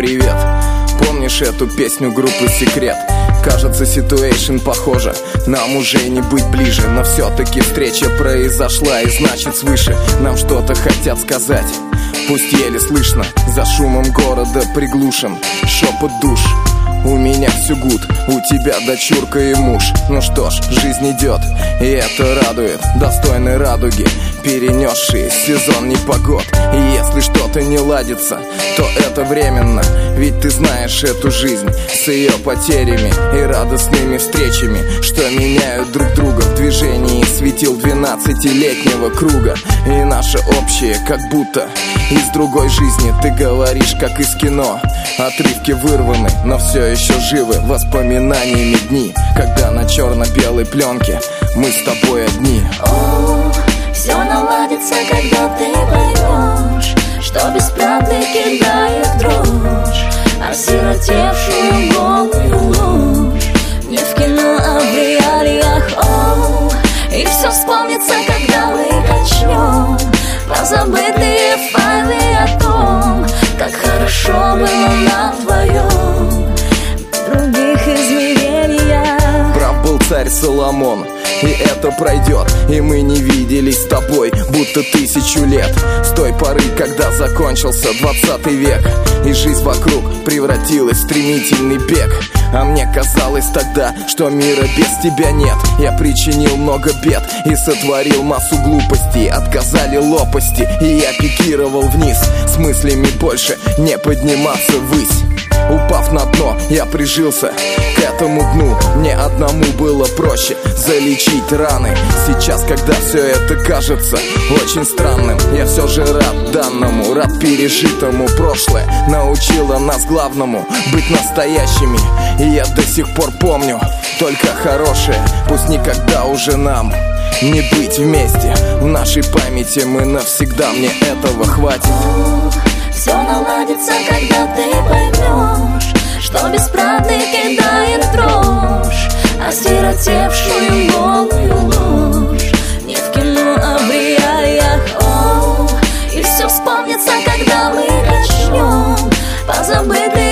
привет. Помнишь эту песню группы Секрет? Кажется, ситуэйшн похожа Нам уже не быть ближе Но все-таки встреча произошла И значит свыше нам что-то хотят сказать. Пусть еле слышно За шумом города приглушен Шепот душ. У меня все гуд, у тебя дочурка и муж. Ну что ж, жизнь идет, и это радует. Достойной радуги, перенесшие сезон непогод И если что-то не ладится, то это временно. Ведь ты знаешь эту жизнь с ее потерями И радостными встречами, что меняют друг друга В движении светил 12-летнего круга. И наше общее, как будто из другой жизни. Ты говоришь, как из кино. Отрывки вырваны, но все еще живы. Воспоминаниями дни Когда на черно-белой пленке мы с тобой одни. О, все наладится, когда ты поймешь Что без правды кидает дрожь. Осиротевшую голую ложь Не в кино, а в реалиях О, и все вспомнится, когда мы качнем Позабытые файлы о том Как хорошо было нам вдвоем Других измерениях. Прав был царь Соломон и это пройдет. И мы не виделись с тобой, будто тысячу лет. С той поры, когда закончился двадцатый век. И жизнь вокруг превратилась в стремительный бег. А мне казалось тогда, что мира без тебя нет. Я причинил много бед и сотворил массу глупостей. Отказали лопасти, и я пикировал вниз. С мыслями больше не подниматься ввысь я прижился к этому дну. Мне одному было проще залечить раны. Сейчас, когда все это кажется очень странным Я все же рад данному, рад пережитому. Прошлое научило нас главному Быть настоящими. И я до сих пор помню только хорошее. Пусть никогда уже нам не быть вместе. В нашей памяти мы навсегда, мне этого хватит. Все наладится, когда ты Осиротевшую голую ложь Не в кино, а в реалиях О, И все вспомнится, когда мы начнем Позабыть